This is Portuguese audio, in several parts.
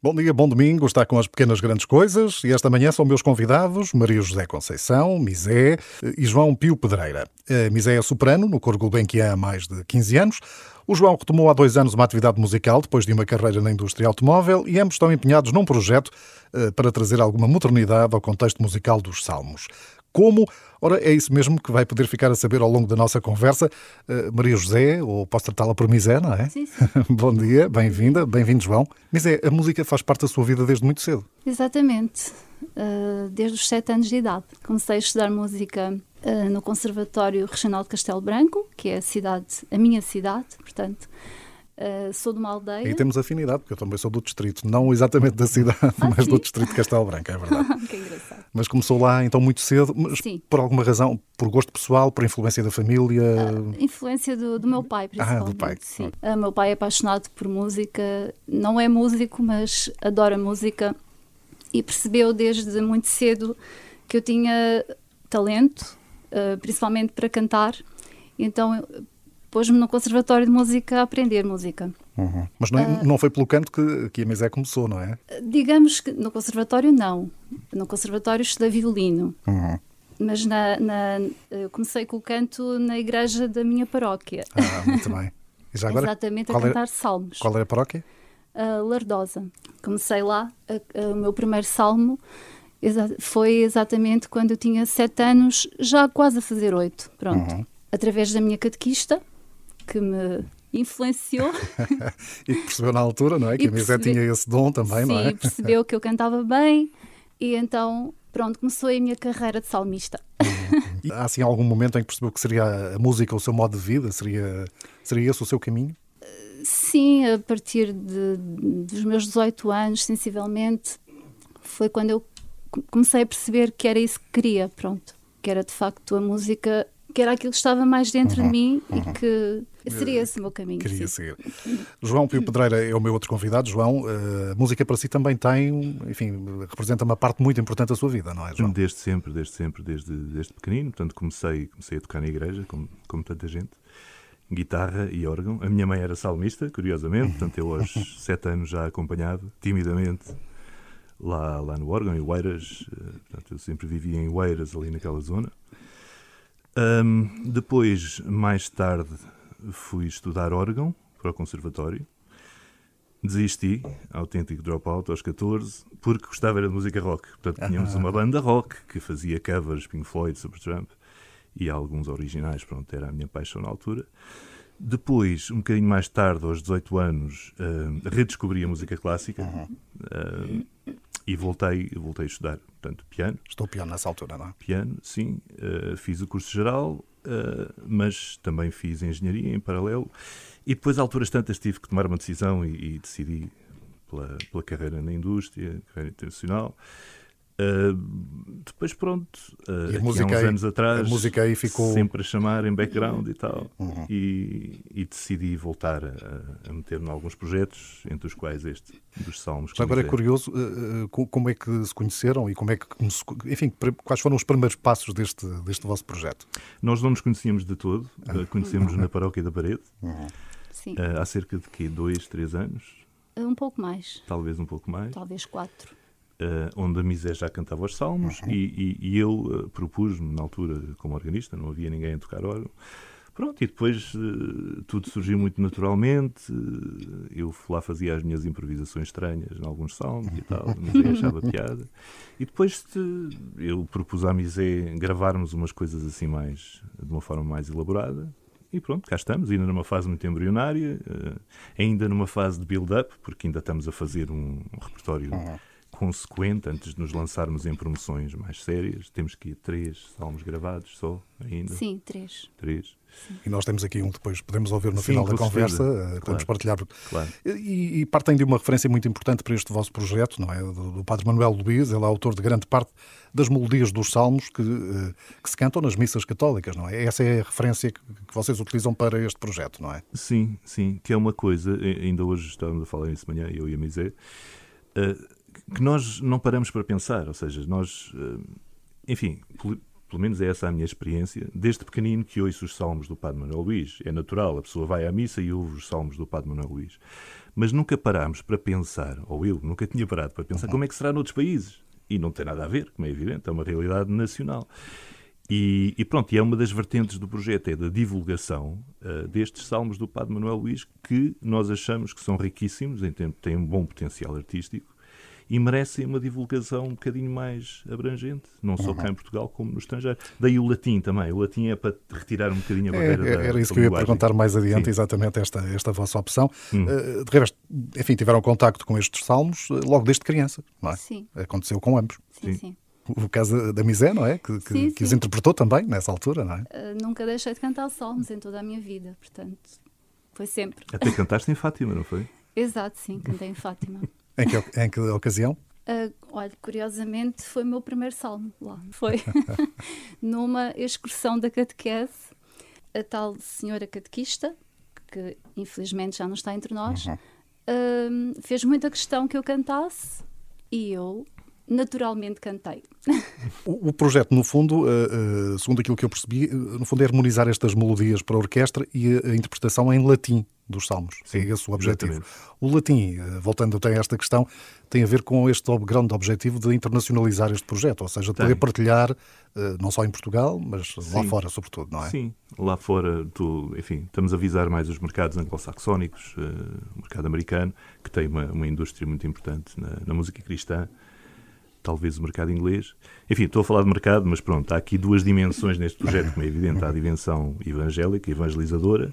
Bom dia, bom domingo, está com as pequenas grandes coisas e esta manhã são meus convidados Maria José Conceição, Misé e João Pio Pedreira. A Misé é soprano no Coro Gulbenkian há mais de 15 anos. O João retomou há dois anos uma atividade musical depois de uma carreira na indústria automóvel e ambos estão empenhados num projeto eh, para trazer alguma modernidade ao contexto musical dos salmos. Como? Ora, é isso mesmo que vai poder ficar a saber ao longo da nossa conversa. Uh, Maria José, ou posso tratá-la por Misé, não é? Sim, sim. Bom dia, bem-vinda, bem-vindo, João. Misé, a música faz parte da sua vida desde muito cedo. Exatamente, uh, desde os sete anos de idade. Comecei a estudar música uh, no Conservatório Regional de Castelo Branco, que é a cidade, a minha cidade, portanto. Uh, sou de uma aldeia. E temos afinidade, porque eu também sou do distrito, não exatamente da cidade, ah, mas sim? do distrito de Castelo Branco, é verdade. que engraçado. Mas começou lá então muito cedo, mas sim. por alguma razão, por gosto pessoal, por influência da família? Uh, influência do, do, meu pai, principalmente. Ah, do pai. Sim. Uh, meu pai é apaixonado por música, não é músico, mas adora música e percebeu desde muito cedo que eu tinha talento, uh, principalmente para cantar. Então pôs-me no Conservatório de Música a aprender música. Uhum. Mas não, uh, não foi pelo canto que, que a Misé começou, não é? Digamos que no Conservatório não. No Conservatório estudei violino. Uhum. Mas na, na, eu comecei com o canto na igreja da minha paróquia. Ah, muito bem. E já agora, Exatamente, a cantar salmos. Qual é a paróquia? Uh, Lardosa. Comecei lá, o meu primeiro salmo foi exatamente quando eu tinha sete anos, já quase a fazer oito. Pronto. Uhum. Através da minha catequista, que me influenciou. e que percebeu na altura, não é? que a Misé tinha esse dom também, sim, não é? percebeu que eu cantava bem e então, pronto, começou a minha carreira de salmista. e há assim algum momento em que percebeu que seria a música o seu modo de vida? Seria, seria esse o seu caminho? Sim, a partir de, dos meus 18 anos, sensivelmente, foi quando eu comecei a perceber que era isso que queria, pronto. Que era de facto a música que era aquilo que estava mais dentro uhum, de mim uhum. e que seria esse o meu caminho. Queria sim. seguir. João Pio Pedreira é o meu outro convidado. João, a música para si também tem, enfim, representa uma parte muito importante da sua vida, não é, João? Desde sempre, desde sempre, desde, desde pequenino. Portanto, comecei, comecei a tocar na igreja, como, como tanta gente. Guitarra e órgão. A minha mãe era salmista, curiosamente, portanto, eu aos sete anos já acompanhado, timidamente, lá, lá no órgão, em Oeiras. Eh, portanto, eu sempre vivia em Oeiras, ali naquela zona. Um, depois, mais tarde, fui estudar órgão para o conservatório. Desisti, autêntico dropout, aos 14, porque gostava de música rock. Portanto, tínhamos uma banda rock que fazia covers, Pink Floyd, Supertramp e alguns originais. Pronto, era a minha paixão na altura. Depois, um bocadinho mais tarde, aos 18 anos, uh, redescobri a música clássica. Uh, e voltei, voltei a estudar, portanto, piano. Estou piano nessa altura, não é? Piano, sim. Uh, fiz o curso geral, uh, mas também fiz engenharia em paralelo. E depois, a alturas tantas, tive que tomar uma decisão e, e decidi pela, pela carreira na indústria, carreira internacional. Uh, depois, pronto, uh, a música há uns aí, anos atrás, a música aí ficou... sempre a chamar em background e tal, uhum. e, e, decidi voltar a, a meter-me em alguns projetos, entre os quais este dos Salmos. agora é curioso uh, como é que se conheceram e como é que, enfim, quais foram os primeiros passos deste, deste vosso projeto? Nós não nos conhecíamos de todo, uh, conhecemos na Paróquia da Parede, uhum. há cerca de quê? dois, três anos? Um pouco mais. Talvez um pouco mais. Talvez quatro uh, onde a Misé já cantava os salmos uhum. e, e, e, eu uh, propus-me, na altura, como organista, não havia ninguém a tocar órgão. Pronto, e depois uh, tudo surgiu muito naturalmente. eu lá fazia as minhas improvisações estranhas em alguns salmos e tal, a Misé achava piada. E depois eu propus à Misé gravarmos umas coisas assim mais, de uma forma mais elaborada. E pronto, cá estamos, ainda numa fase muito embrionária, ainda numa fase de build-up, porque ainda estamos a fazer um, um repertório uhum consequente antes de nos lançarmos em promoções mais sérias. Temos que ir três salmos gravados só ainda. Sim, três. Três. Sim. E nós temos aqui um depois, podemos ouvir no Sim, final da conversa, eh, claro. podemos partilhar. Claro. E, e, partem de uma referência muito importante para este vosso projeto, não é? Do, do Padre Manuel Luís, ele é autor de grande parte das melodias dos salmos que, eh, que se cantam nas missas católicas, não é? Essa é a referência que, que vocês utilizam para este projeto, não é? Sim, sim, que é uma coisa, ainda hoje estávamos a falar isso de manhã, eu e a Misé, uh, que nós não paramos para pensar, ou seja, nós, eh, enfim, pelo menos é essa a minha experiência, desde pequenino que ouço os salmos do Padre Manuel Luís. É natural, a pessoa vai à missa e ouve os salmos do Padre Manuel Luís. mas nunca parámos para pensar, ou eu nunca tinha parado para pensar, como é que será noutros países. E não tem nada a ver, como é evidente, é uma realidade nacional. E, e, pronto, e é uma das vertentes do projeto, é da divulgação uh, destes salmos do Padre Manuel Luís, que nós achamos que são riquíssimos, em tempo, têm um bom potencial artístico e merecem uma divulgação um bocadinho mais abrangente, não só cá em Portugal como no estrangeiro. Daí o latim também. O latim é para retirar um bocadinho a é, barreira é, da Era isso que eu ia perguntar mais adiante, Sim. exatamente esta, esta vossa opção. Hum. Uh, de resto, enfim, tiveram contacto com estes salmos logo desde criança, não é? Sim. Aconteceu com ambos. Sim, sim o caso da Misé, não é? Que, que, sim, que os interpretou também nessa altura, não é? Uh, nunca deixei de cantar salmos em toda a minha vida, portanto, foi sempre. Até cantaste em Fátima, não foi? Exato, sim, cantei em Fátima. em, que, em que ocasião? Uh, olha, curiosamente foi o meu primeiro salmo lá. Foi numa excursão da catequese, a tal senhora catequista, que infelizmente já não está entre nós, uhum. uh, fez muita questão que eu cantasse e eu naturalmente cantei. O, o projeto, no fundo, uh, uh, segundo aquilo que eu percebi, uh, no fundo é harmonizar estas melodias para a orquestra e a, a interpretação em latim dos salmos. Sim, é esse o objetivo. Exatamente. O latim, voltando até a esta questão, tem a ver com este grande objetivo de internacionalizar este projeto, ou seja, de poder partilhar não só em Portugal, mas Sim. lá fora, sobretudo, não é? Sim, lá fora, tu, enfim, estamos a visar mais os mercados anglo-saxónicos, o mercado americano, que tem uma, uma indústria muito importante na, na música cristã talvez o mercado inglês. Enfim, estou a falar de mercado, mas pronto, há aqui duas dimensões neste projeto, como é evidente. Há a dimensão evangélica, evangelizadora,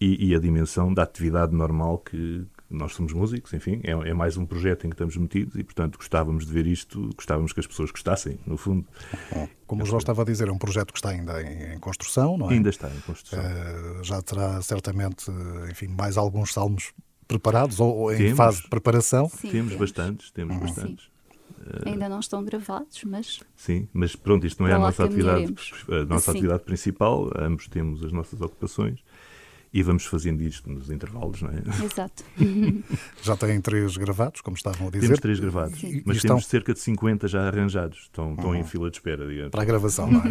e, e a dimensão da atividade normal que nós somos músicos, enfim, é, é, mais um projeto em que estamos metidos e, portanto, gostávamos de ver isto, gostávamos que as pessoas gostassem, no fundo. Como o João estava a dizer, é um projeto que está ainda em, em construção, não é? Ainda está em construção. Uh, já terá certamente, enfim, mais alguns salmos preparados ou, ou em temos, fase de preparação. Sim, temos, temos bastantes, temos bastantes. Sim. Ainda não estão gravados, mas. Sim, mas pronto, isto não é a nossa, atividade, a nossa atividade principal, ambos temos as nossas ocupações e vamos fazendo isto nos intervalos, não é? Exato. já têm três gravados, como estavam a dizer? Temos três gravados, Sim. mas e temos estão... cerca de 50 já arranjados, estão, estão em uhum. fila de espera, digamos. Para a gravação, não é?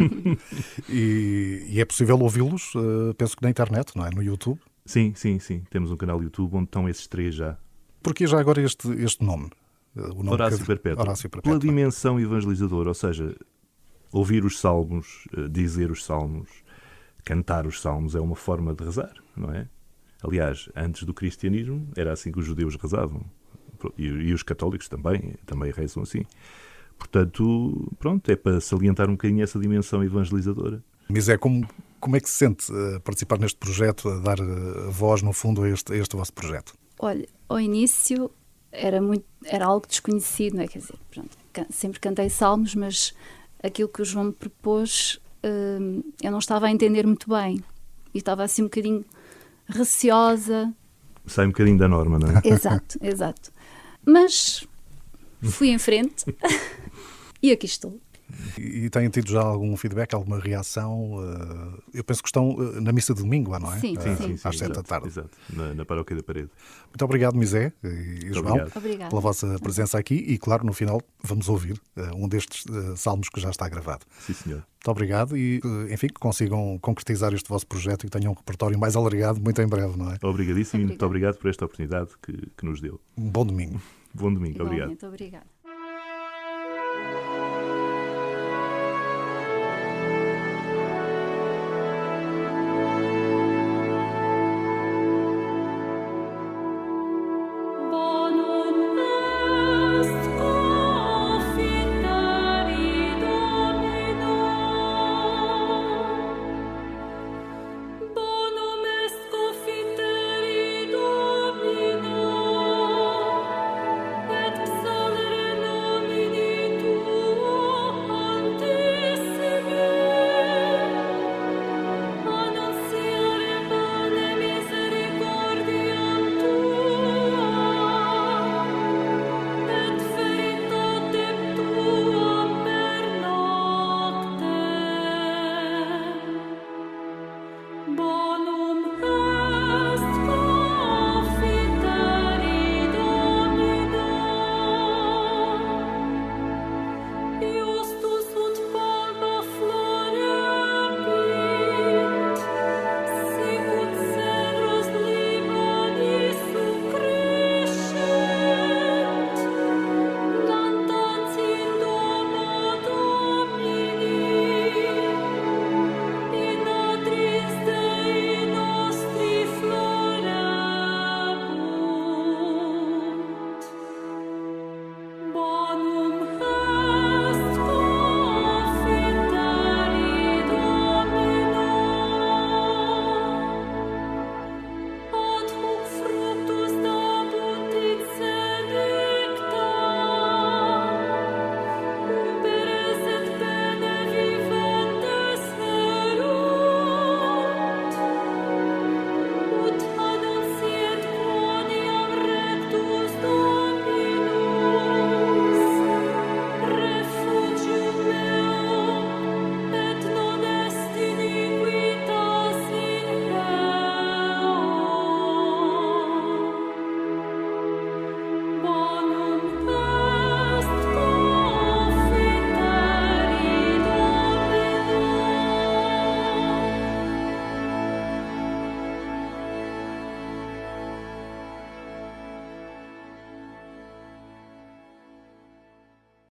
e, e, é possível ouvi-los, uh, penso que na internet, não é? No YouTube? Sim, sim, sim. Temos um canal YouTube onde estão esses três já. Porquê já agora este, este nome? O nome Horácio, que... Perpétuo. Horácio Perpétuo. Pela dimensão evangelizadora, ou seja, ouvir os salmos, eh, dizer os salmos, cantar os salmos é uma forma de rezar, não é? Aliás, antes do cristianismo era assim que os judeus rezavam e, e os católicos também, também rezam assim. Portanto, pronto, é para salientar um bocadinho essa dimensão evangelizadora. Mas é como, como é que se sente a eh, participar neste projeto, a dar eh, voz, no fundo, a este, a este vosso projeto? Olha, ao início era, muito, era algo desconhecido, não é? Quer dizer, pronto, sempre cantei salmos, mas aquilo que o João me propôs hum, eu não estava a entender muito bem. E estava assim um bocadinho receosa. Sai um bocadinho da norma, não é? Exato, exato. Mas fui em frente e aqui estou. E têm tido já algum feedback, alguma reação? Eh, eu penso que estão eh, na missa de domingo, não é? Sim, sim, sim, sim Às sete da tarde. Exato, na, na paróquia da parede. Muito obrigado, Misé e João, obrigado. pela vossa presença aqui e, claro, no final vamos ouvir eh, um destes salmos que já está gravado. Sim, senhor. Muito obrigado e, enfim, que consigam concretizar este vosso projeto e que tenham um repertório mais alargado muito em breve, não é? Obrigadíssimo e muito obrigado por esta oportunidade que, que nos deu. Um bom domingo. Bom domingo, obrigado. Muito obrigado.